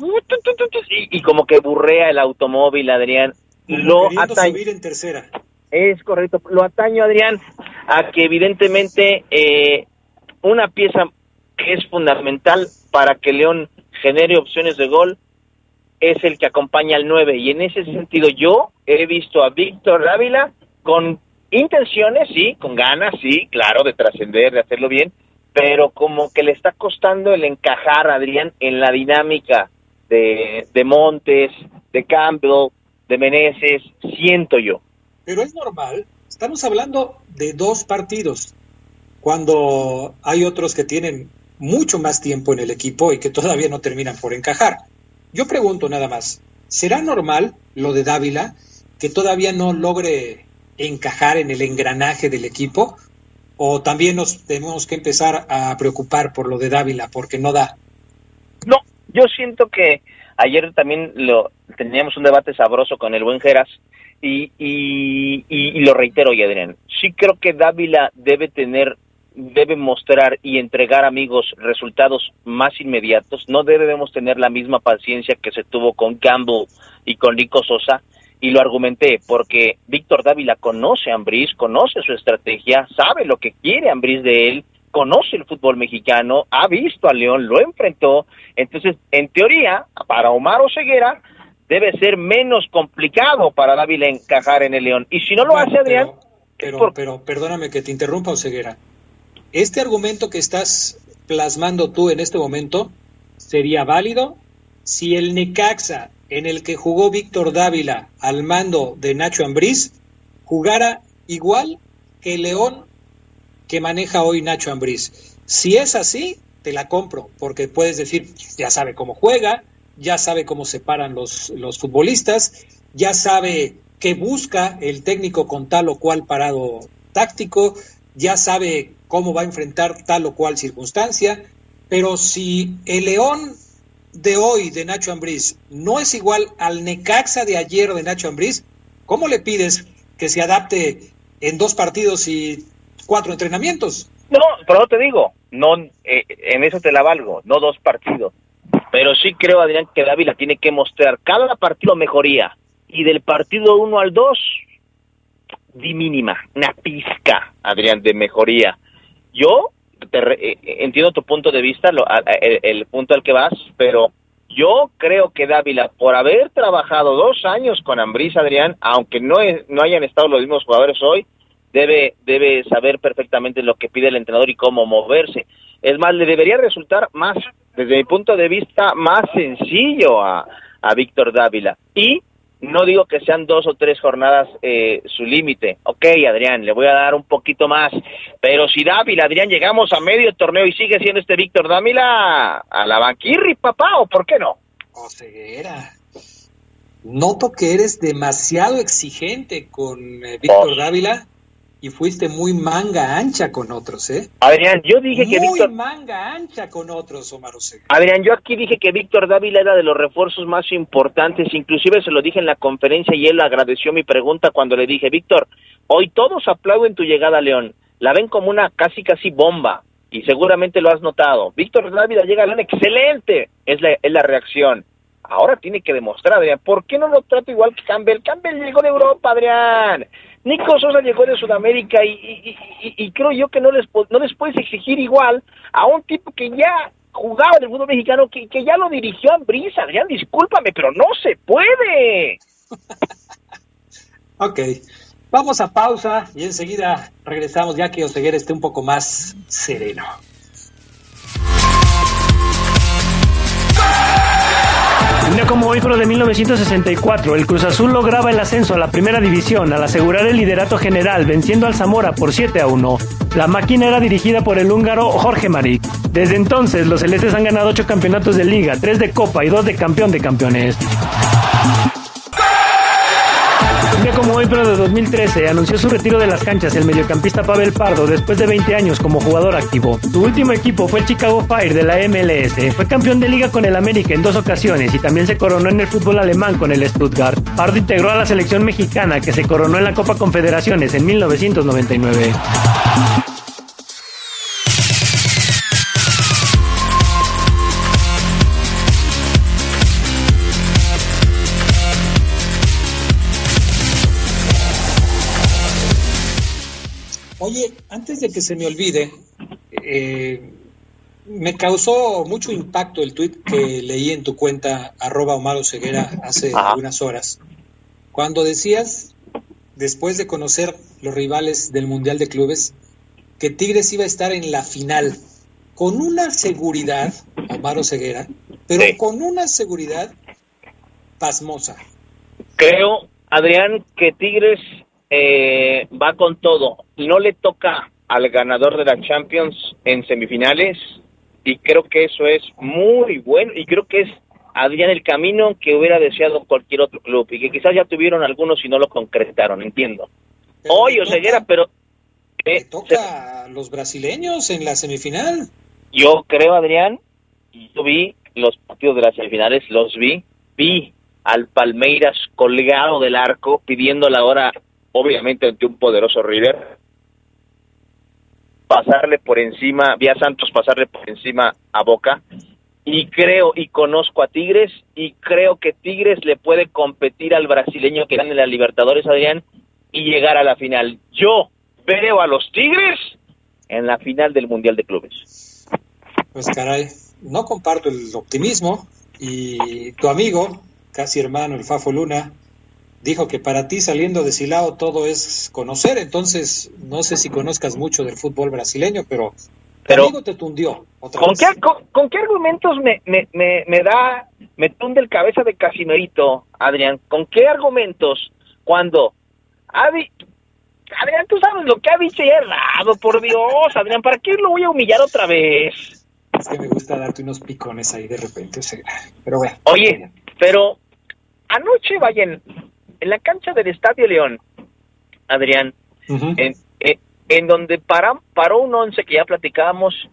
y, y, como que burrea el automóvil, Adrián. Lo ataño. subir en tercera. Es correcto, lo ataño, Adrián, a que evidentemente eh, una pieza que es fundamental para que León genere opciones de gol es el que acompaña al 9 y en ese sentido yo he visto a Víctor Dávila con intenciones, sí, con ganas, sí, claro, de trascender, de hacerlo bien, pero como que le está costando el encajar, Adrián, en la dinámica de, de Montes, de Campbell, de Meneses, siento yo. Pero es normal, estamos hablando de dos partidos, cuando hay otros que tienen mucho más tiempo en el equipo y que todavía no terminan por encajar. Yo pregunto nada más, ¿será normal lo de Dávila que todavía no logre encajar en el engranaje del equipo? ¿O también nos tenemos que empezar a preocupar por lo de Dávila porque no da? No, yo siento que ayer también lo teníamos un debate sabroso con el buen Geras y, y, lo reitero, Adrián. Sí creo que Dávila debe tener debe mostrar y entregar, amigos, resultados más inmediatos. No debemos tener la misma paciencia que se tuvo con Campbell y con Nico Sosa. Y lo argumenté porque Víctor Dávila conoce a Ambriz, conoce su estrategia, sabe lo que quiere Ambriz de él, conoce el fútbol mexicano, ha visto a León, lo enfrentó. Entonces, en teoría, para Omar Oseguera, debe ser menos complicado para Dávila encajar en el León. Y si no lo hace Adrián... Pero, pero, perdóname que te interrumpa, Oseguera este argumento que estás plasmando tú en este momento sería válido si el Necaxa en el que jugó Víctor Dávila al mando de Nacho Ambriz jugara igual que el León que maneja hoy Nacho Ambriz. Si es así, te la compro, porque puedes decir, ya sabe cómo juega, ya sabe cómo se paran los, los futbolistas, ya sabe qué busca el técnico con tal o cual parado táctico, ya sabe cómo va a enfrentar tal o cual circunstancia, pero si el León de hoy de Nacho Ambriz no es igual al Necaxa de ayer de Nacho Ambriz, ¿cómo le pides que se adapte en dos partidos y cuatro entrenamientos? No, pero te digo, no eh, en eso te la valgo, no dos partidos. Pero sí creo, Adrián, que Dávila tiene que mostrar cada partido mejoría. Y del partido 1 al 2, di mínima, una pizca, Adrián, de mejoría. Yo te eh, entiendo tu punto de vista, el, punto al que vas, pero yo creo que Dávila, por haber trabajado dos años con Ambriz, Adrián, aunque no, no hayan estado los mismos jugadores hoy, debe, debe saber perfectamente lo que pide el entrenador y cómo moverse. Es más, le debería resultar más, desde mi punto de vista, más sencillo a, a Víctor Dávila. Y no digo que sean dos o tres jornadas eh, su límite. Ok, Adrián, le voy a dar un poquito más. Pero si Dávila, Adrián, llegamos a medio torneo y sigue siendo este Víctor Dávila a la banquirri, papá, ¿o por qué no? O ceguera. Noto que eres demasiado exigente con eh, Víctor oh. Dávila y fuiste muy manga ancha con otros, ¿eh? Adrián, yo dije que Víctor... Muy manga ancha con otros, Omar Osega. Adrián, yo aquí dije que Víctor Dávila era de los refuerzos más importantes, inclusive se lo dije en la conferencia y él agradeció mi pregunta cuando le dije, Víctor, hoy todos aplauden tu llegada a León, la ven como una casi casi bomba, y seguramente lo has notado. Víctor Dávila llega a León, excelente, es la, es la reacción. Ahora tiene que demostrar, Adrián, ¿por qué no lo trato igual que Campbell? Campbell llegó de Europa, Adrián. Nico Sosa llegó de Sudamérica y, y, creo yo que no les, no les puedes exigir igual a un tipo que ya jugaba en el fútbol mexicano que, que ya lo dirigió Ambriz, Adrián, discúlpame, pero no se puede. ok, vamos a pausa y enseguida regresamos ya que Oseguera esté un poco más sereno. Día como hoy, de 1964, el Cruz Azul lograba el ascenso a la primera división al asegurar el liderato general, venciendo al Zamora por 7 a 1. La máquina era dirigida por el húngaro Jorge Marik. Desde entonces, los celestes han ganado 8 campeonatos de liga, 3 de copa y 2 de campeón de campeones. Hoy, pero de 2013, anunció su retiro de las canchas el mediocampista Pavel Pardo después de 20 años como jugador activo. Su último equipo fue el Chicago Fire de la MLS. Fue campeón de liga con el América en dos ocasiones y también se coronó en el fútbol alemán con el Stuttgart. Pardo integró a la selección mexicana que se coronó en la Copa Confederaciones en 1999. Oye, antes de que se me olvide, eh, me causó mucho impacto el tuit que leí en tu cuenta arroba Omar Ceguera hace algunas horas, cuando decías, después de conocer los rivales del Mundial de Clubes, que Tigres iba a estar en la final, con una seguridad, Omar Ceguera, pero con una seguridad pasmosa. Creo, Adrián, que Tigres eh, va con todo. No le toca al ganador de la Champions en semifinales y creo que eso es muy bueno y creo que es Adrián el camino que hubiera deseado cualquier otro club y que quizás ya tuvieron algunos y no lo concretaron, entiendo. Hoy, o sea, pero... Eh, toca a los brasileños en la semifinal. Yo creo, Adrián, yo vi los partidos de las semifinales, los vi, vi al Palmeiras colgado del arco pidiendo la hora obviamente ante un poderoso River, pasarle por encima, vi a Santos pasarle por encima a Boca, y creo y conozco a Tigres, y creo que Tigres le puede competir al brasileño que gane la Libertadores, Adrián, y llegar a la final. Yo veo a los Tigres en la final del Mundial de Clubes. Pues caray, no comparto el optimismo, y tu amigo, casi hermano, el Fafo Luna, dijo que para ti saliendo de Silao todo es conocer, entonces no sé si conozcas mucho del fútbol brasileño, pero, pero amigo te tundió. ¿con, Qué, con, qué argumentos me, me, me, da, me tunde el cabeza de Casimerito, Adrián? ¿Con qué argumentos cuando Adrián, tú sabes lo que ha dicho y errado, por Dios, Adrián, ¿para qué lo voy a humillar otra vez? Es que me gusta darte unos picones ahí de repente, pero bueno. Oye, pero anoche vayan en la cancha del Estadio León, Adrián, en, eh, en, donde para, paró un once que ya platicábamos,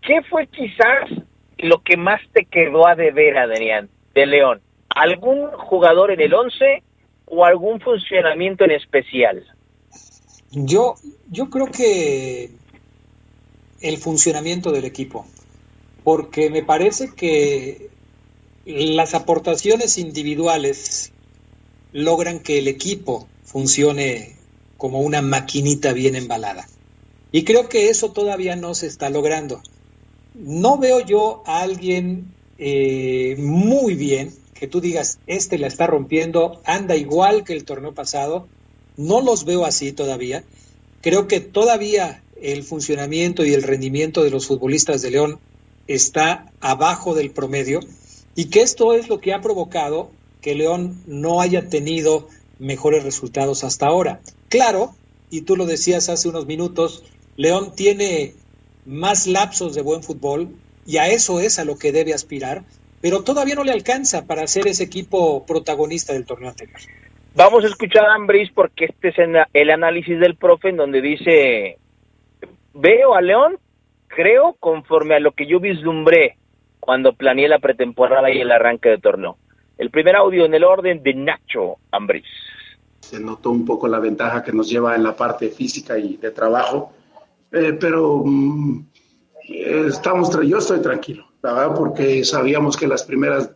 ¿qué fue quizás lo que más te quedó a deber, Adrián, de León? ¿Algún jugador en el once o algún funcionamiento en especial? Yo, yo creo que el funcionamiento del equipo, porque me parece que las aportaciones individuales logran que el equipo funcione como una maquinita bien embalada. Y creo que eso todavía no se está logrando. No veo yo a alguien eh, muy bien que tú digas, este la está rompiendo, anda igual que el torneo pasado. No los veo así todavía. Creo que todavía el funcionamiento y el rendimiento de los futbolistas de León está abajo del promedio y que esto es lo que ha provocado que León no haya tenido mejores resultados hasta ahora. Claro, y tú lo decías hace unos minutos, León tiene más lapsos de buen fútbol y a eso es a lo que debe aspirar, pero todavía no le alcanza para ser ese equipo protagonista del torneo anterior. Vamos a escuchar a Ambris porque este es el análisis del profe en donde dice, veo a León, creo, conforme a lo que yo vislumbré cuando planeé la pretemporada y el arranque del torneo. El primer audio en el orden de Nacho Ambris. Se notó un poco la ventaja que nos lleva en la parte física y de trabajo, eh, pero mm, estamos, yo estoy tranquilo, verdad, porque sabíamos que las primeras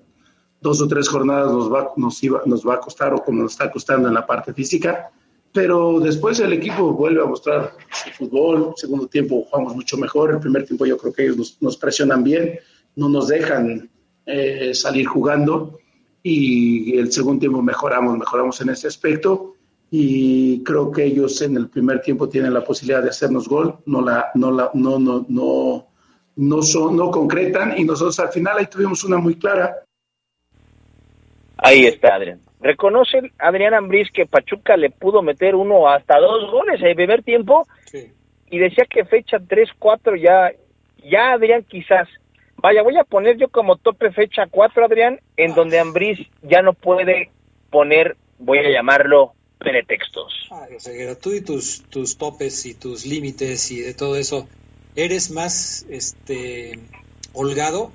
dos o tres jornadas nos va, nos, iba, nos va a costar o como nos está costando en la parte física, pero después el equipo vuelve a mostrar su fútbol, segundo tiempo jugamos mucho mejor, el primer tiempo yo creo que ellos nos, nos presionan bien, no nos dejan eh, salir jugando y el segundo tiempo mejoramos, mejoramos en ese aspecto y creo que ellos en el primer tiempo tienen la posibilidad de hacernos gol, no la, no la, no, no, no, no son, no concretan y nosotros al final ahí tuvimos una muy clara. Ahí está Adrián. Reconoce Adrián Ambriz que Pachuca le pudo meter uno hasta dos goles en el primer tiempo y decía que fecha 3, 4 ya, ya Adrián quizás. Vaya, voy a poner yo como tope fecha 4, Adrián, en donde Ambriz ya no puede poner, voy a llamarlo, pretextos. O tú y tus, tus topes y tus límites y de todo eso, eres más este holgado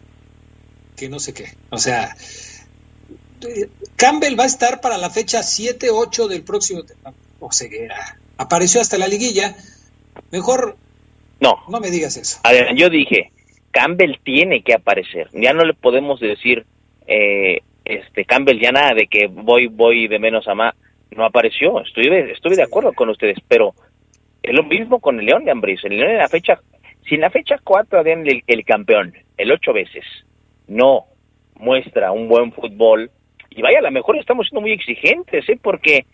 que no sé qué. O sea, Campbell va a estar para la fecha 7-8 del próximo. O ceguera. Apareció hasta la liguilla. Mejor. No. No me digas eso. A ver, yo dije, Campbell tiene que aparecer. Ya no le podemos decir, eh, este, Campbell ya nada de que voy, voy de menos a más. No apareció. Estoy de, estoy de acuerdo con ustedes, pero es lo mismo con el León de Ambris. El León en la fecha, si en la fecha 4 el, el campeón, el ocho veces, no muestra un buen fútbol, y vaya, a lo mejor estamos siendo muy exigentes, ¿eh? Porque,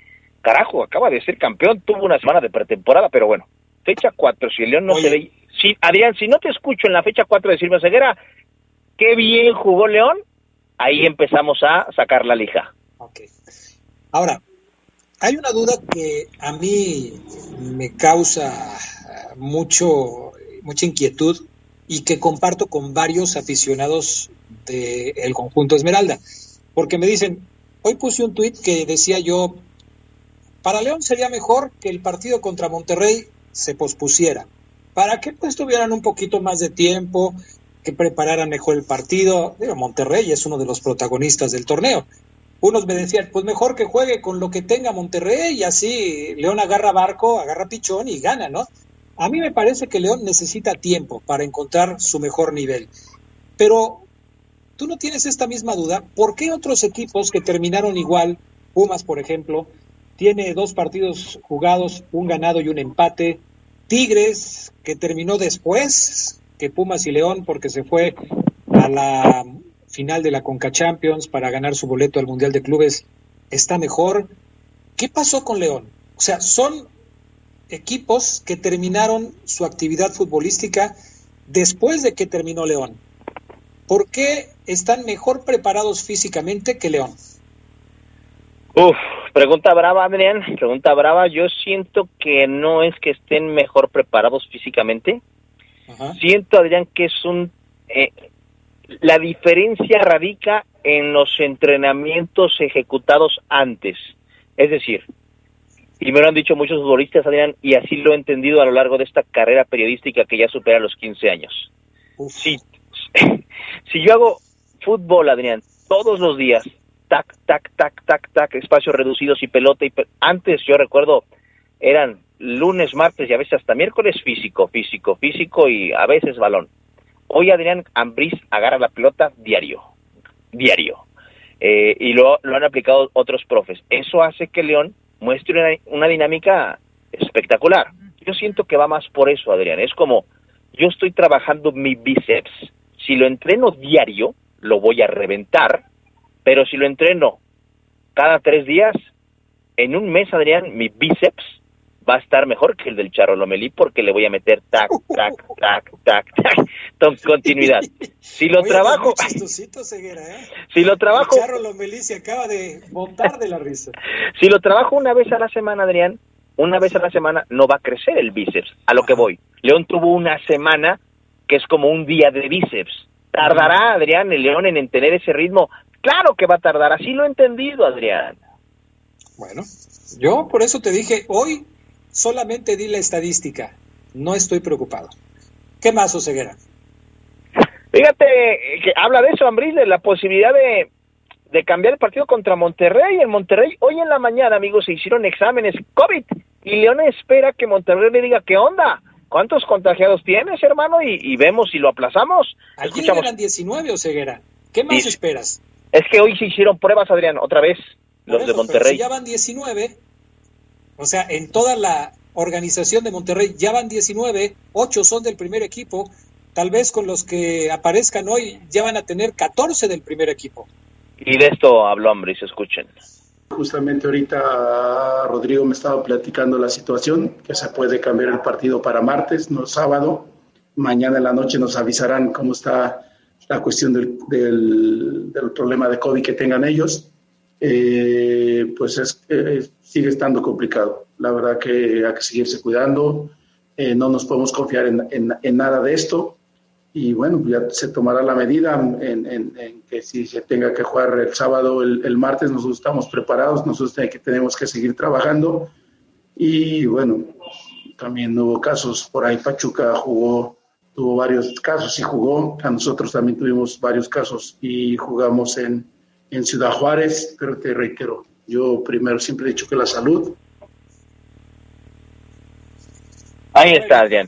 carajo, acaba de ser campeón, tuvo una semana de pretemporada, pero bueno, fecha 4, si el León no se ve... Si, Adrián, si no te escucho en la fecha 4 decirme, Ceguera, qué bien jugó León, ahí empezamos a sacar la lija. Ahora, hay una duda que a mí me causa mucho, mucha inquietud y que comparto con varios aficionados del conjunto Esmeralda. Porque me dicen, hoy puse un tuit que decía yo, para León sería mejor que el partido contra Monterrey se pospusiera, para que pues tuvieran un poquito más de tiempo, que prepararan mejor el partido. Digo, Monterrey es uno de los protagonistas del torneo. Unos me decían, pues mejor que juegue con lo que tenga Monterrey y así León agarra barco, agarra pichón y gana, ¿no? A mí me parece que León necesita tiempo para encontrar su mejor nivel. Pero ¿Tú no tienes esta misma duda? ¿Por qué otros equipos que terminaron igual, Pumas por ejemplo, tiene dos partidos jugados, un ganado y un empate, Tigres que terminó después que Pumas y León porque se fue a la final de la Conca Champions para ganar su boleto al Mundial de Clubes, está mejor. ¿Qué pasó con León? O sea, son equipos que terminaron su actividad futbolística después de que terminó León. ¿Por qué están mejor preparados físicamente que León? Uf, pregunta brava, Adrián, pregunta brava. Yo siento que no es que estén mejor preparados físicamente. Siento, Adrián, que es un... Eh, la diferencia radica en los entrenamientos ejecutados antes. Es decir, y me lo han dicho muchos futbolistas, Adrián, y así lo he entendido a lo largo de esta carrera periodística que ya supera los 15 años. Sí, si yo hago fútbol, Adrián, todos los días, tac, tac, tac, tac, tac, espacios reducidos y pelota, y antes yo recuerdo eran lunes, martes y a veces hasta miércoles físico, físico, físico y a veces balón. Hoy Adrián Ambriz agarra la pelota diario, diario. Eh, y lo, lo, han aplicado otros profes. Eso hace que León muestre una, una dinámica espectacular. Yo siento que va más por eso, Adrián. Es como, yo estoy trabajando mi bíceps, si lo entreno diario, lo voy a reventar, pero si lo entreno cada tres días, en un mes, Adrián, mi bíceps va a estar mejor que el del Charro Lomelí porque le voy a meter tac, tac, tac, tac, tac, continuidad. Si lo trabajo... ¿eh? Si lo trabajo... El Charro Lomelí se acaba de botar de la risa. si lo trabajo una vez a la semana, Adrián, una vez a la semana no va a crecer el bíceps, a lo que voy. León tuvo una semana que es como un día de bíceps. ¿Tardará Adrián el León en tener ese ritmo? Claro que va a tardar, así lo he entendido, Adrián. Bueno, yo por eso te dije, hoy solamente di la estadística, no estoy preocupado. ¿Qué más, Oseguera? Fíjate que habla de eso, Ambril, de la posibilidad de, de cambiar el partido contra Monterrey. En Monterrey, hoy en la mañana, amigos, se hicieron exámenes COVID y León espera que Monterrey le diga qué onda. ¿Cuántos contagiados tienes, hermano? Y, vemos si lo aplazamos. Ayer eran 19, Ceguera. ¿Qué más esperas? Es que hoy se hicieron pruebas, Adrián, otra vez, los de Monterrey. ya van 19, o sea, en toda la organización de Monterrey ya van 19, 8 son del primer equipo, tal vez con los que aparezcan hoy ya van a tener 14 del primer equipo. Y de esto habló Ambris, escuchen. Justamente ahorita Rodrigo me estaba platicando la situación, que se puede cambiar el partido para martes, no sábado. Mañana en la noche nos avisarán cómo está la cuestión del, del, problema de COVID que tengan ellos. Eh, pues es, eh, sigue estando complicado. La verdad que hay que seguirse cuidando. Eh, no nos podemos confiar en, en, nada de esto y bueno, ya se tomará la medida en, que si se tenga que jugar el sábado, el, el, martes, nosotros estamos preparados, nosotros tenemos que seguir trabajando y bueno, también hubo casos, por ahí Pachuca jugó, tuvo varios casos y jugó, a nosotros también tuvimos varios casos y jugamos en, en Ciudad Juárez, pero te reitero, yo primero siempre he dicho que la salud. Ahí está, Adrián.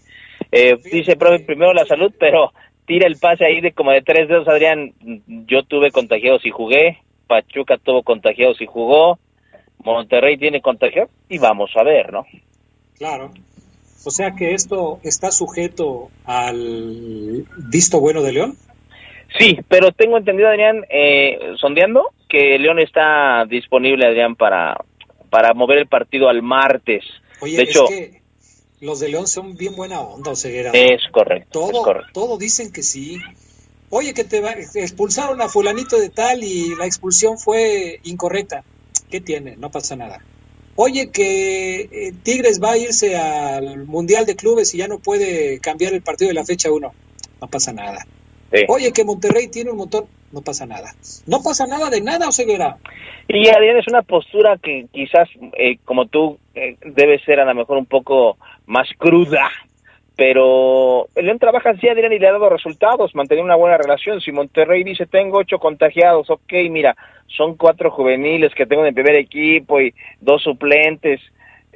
Eh, dice, profe, primero la salud, pero tira el pase ahí de como de tres dedos, Adrián. Yo tuve contagiados y jugué, Pachuca tuvo contagiados y jugó, Monterrey tiene contagiados y vamos a ver, ¿no? Claro. O sea que esto está sujeto al visto bueno de León. Sí, pero tengo entendido, Adrián, eh, sondeando, que León está disponible, Adrián, para, para mover el partido al martes. Oye, de hecho, que los de León son bien buena onda, Ceguera. Es correcto. Todo, es correcto. todo dicen que sí. Oye, que te expulsaron a fulanito de tal y la expulsión fue incorrecta. ¿Qué tiene? No pasa nada. Oye, que eh, Tigres va a irse al Mundial de Clubes y ya no puede cambiar el partido de la fecha 1. No pasa nada. Oye, que Monterrey tiene un montón. No pasa nada. No pasa nada de nada, Oseguera. Y Adrián, es una postura que quizás, eh, como tú, eh, debe ser a lo mejor un poco más cruda, pero León trabaja así, Adrián, y le ha dado resultados, mantener una buena relación. Si Monterrey dice, tengo ocho contagiados, ok, mira, son cuatro juveniles que tengo en el primer equipo y dos suplentes,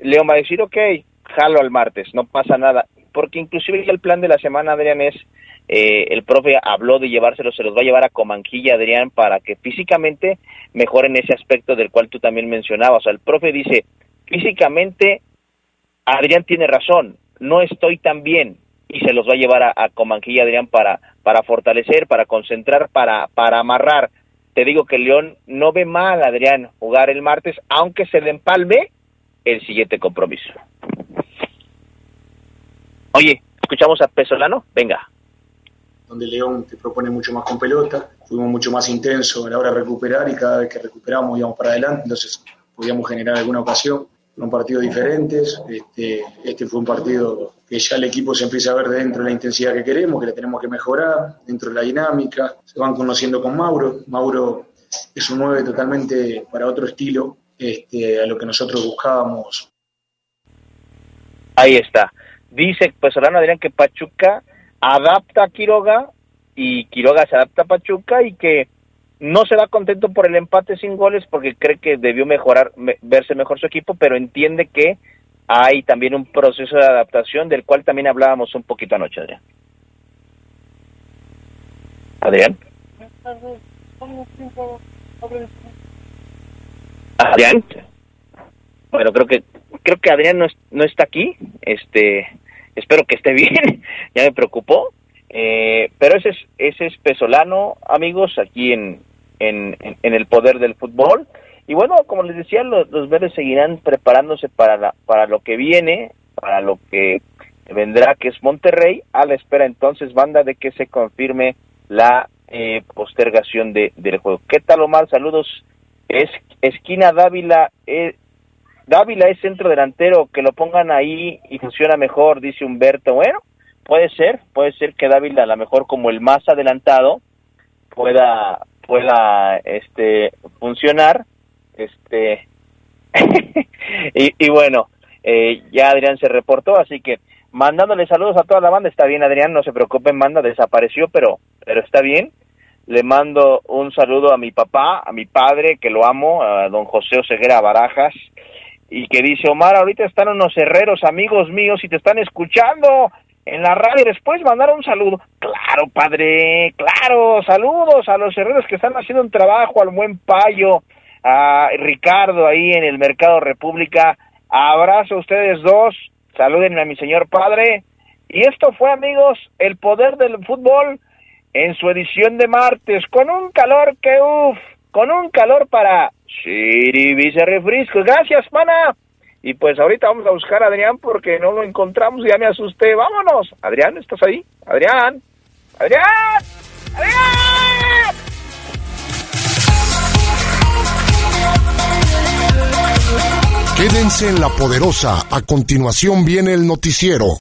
León va a decir, ok, jalo al martes, no pasa nada, porque inclusive el plan de la semana, Adrián, es, eh, el profe habló de llevárselo, se los va a llevar a Comanquilla, Adrián, para que físicamente mejoren ese aspecto del cual tú también mencionabas. O sea, el profe dice, físicamente Adrián tiene razón, no estoy tan bien y se los va a llevar a, Comanquilla Adrián para, para fortalecer, para concentrar, para, para amarrar. Te digo que León no ve mal Adrián jugar el martes, aunque se le empalme el siguiente compromiso. Oye, escuchamos a Pesolano, venga. Donde León te propone mucho más con pelota, fuimos mucho más intensos a la hora de recuperar y cada vez que recuperamos íbamos para adelante, entonces podíamos generar alguna ocasión fueron partidos diferentes. Este, este fue un partido que ya el equipo se empieza a ver dentro de la intensidad que queremos, que le tenemos que mejorar, dentro de la dinámica. Se van conociendo con Mauro. Mauro es un 9 totalmente para otro estilo este, a lo que nosotros buscábamos. Ahí está. Dice pues Solano Adrián que Pachuca adapta a Quiroga y Quiroga se adapta a Pachuca y que no se va contento por el empate sin goles porque cree que debió mejorar, verse mejor su equipo, pero entiende que hay también un proceso de adaptación del cual también hablábamos un poquito anoche, Adrián. Adrián. Adrián. Bueno, creo que creo que Adrián no, no está aquí. Este, espero que esté bien. ya me preocupó. Eh, pero ese es, ese es Pesolano, amigos, aquí en, en, en, el poder del fútbol. Y bueno, como les decía, los, los verdes seguirán preparándose para, para lo que viene, para lo que vendrá, que es Monterrey, a la espera entonces, banda, de que se confirme la eh, postergación de, del juego. ¿Qué tal, Omar? Saludos. Es esquina Dávila. Eh, Dávila es centro delantero, que lo pongan ahí y funciona mejor, dice Humberto. Bueno, puede ser, puede ser que Dávila a lo mejor como el más adelantado pueda pueda este funcionar este y, bueno eh, ya Adrián se reportó así que mandándole saludos a toda la banda está bien Adrián no se preocupen manda desapareció pero pero está bien. Le mando un saludo a mi papá a mi padre que lo amo a don José Oseguera Barajas y que dice Omar ahorita están unos herreros amigos míos y te están escuchando en la radio después mandar un saludo. Claro, padre, claro, saludos a los herreros que están haciendo un trabajo, al buen Payo, a Ricardo ahí en el Mercado República. Abrazo a ustedes dos, saluden a mi señor padre Y esto fue, amigos, el poder del fútbol en su edición de martes, con un calor que uff, con un calor para Vice Refresco. Gracias, pana. Y pues ahorita vamos a buscar a Adrián porque no lo encontramos y ya me asusté. Vámonos. Adrián, ¿estás ahí? Adrián. Adrián. Adrián. Quédense en la poderosa. A continuación viene el noticiero.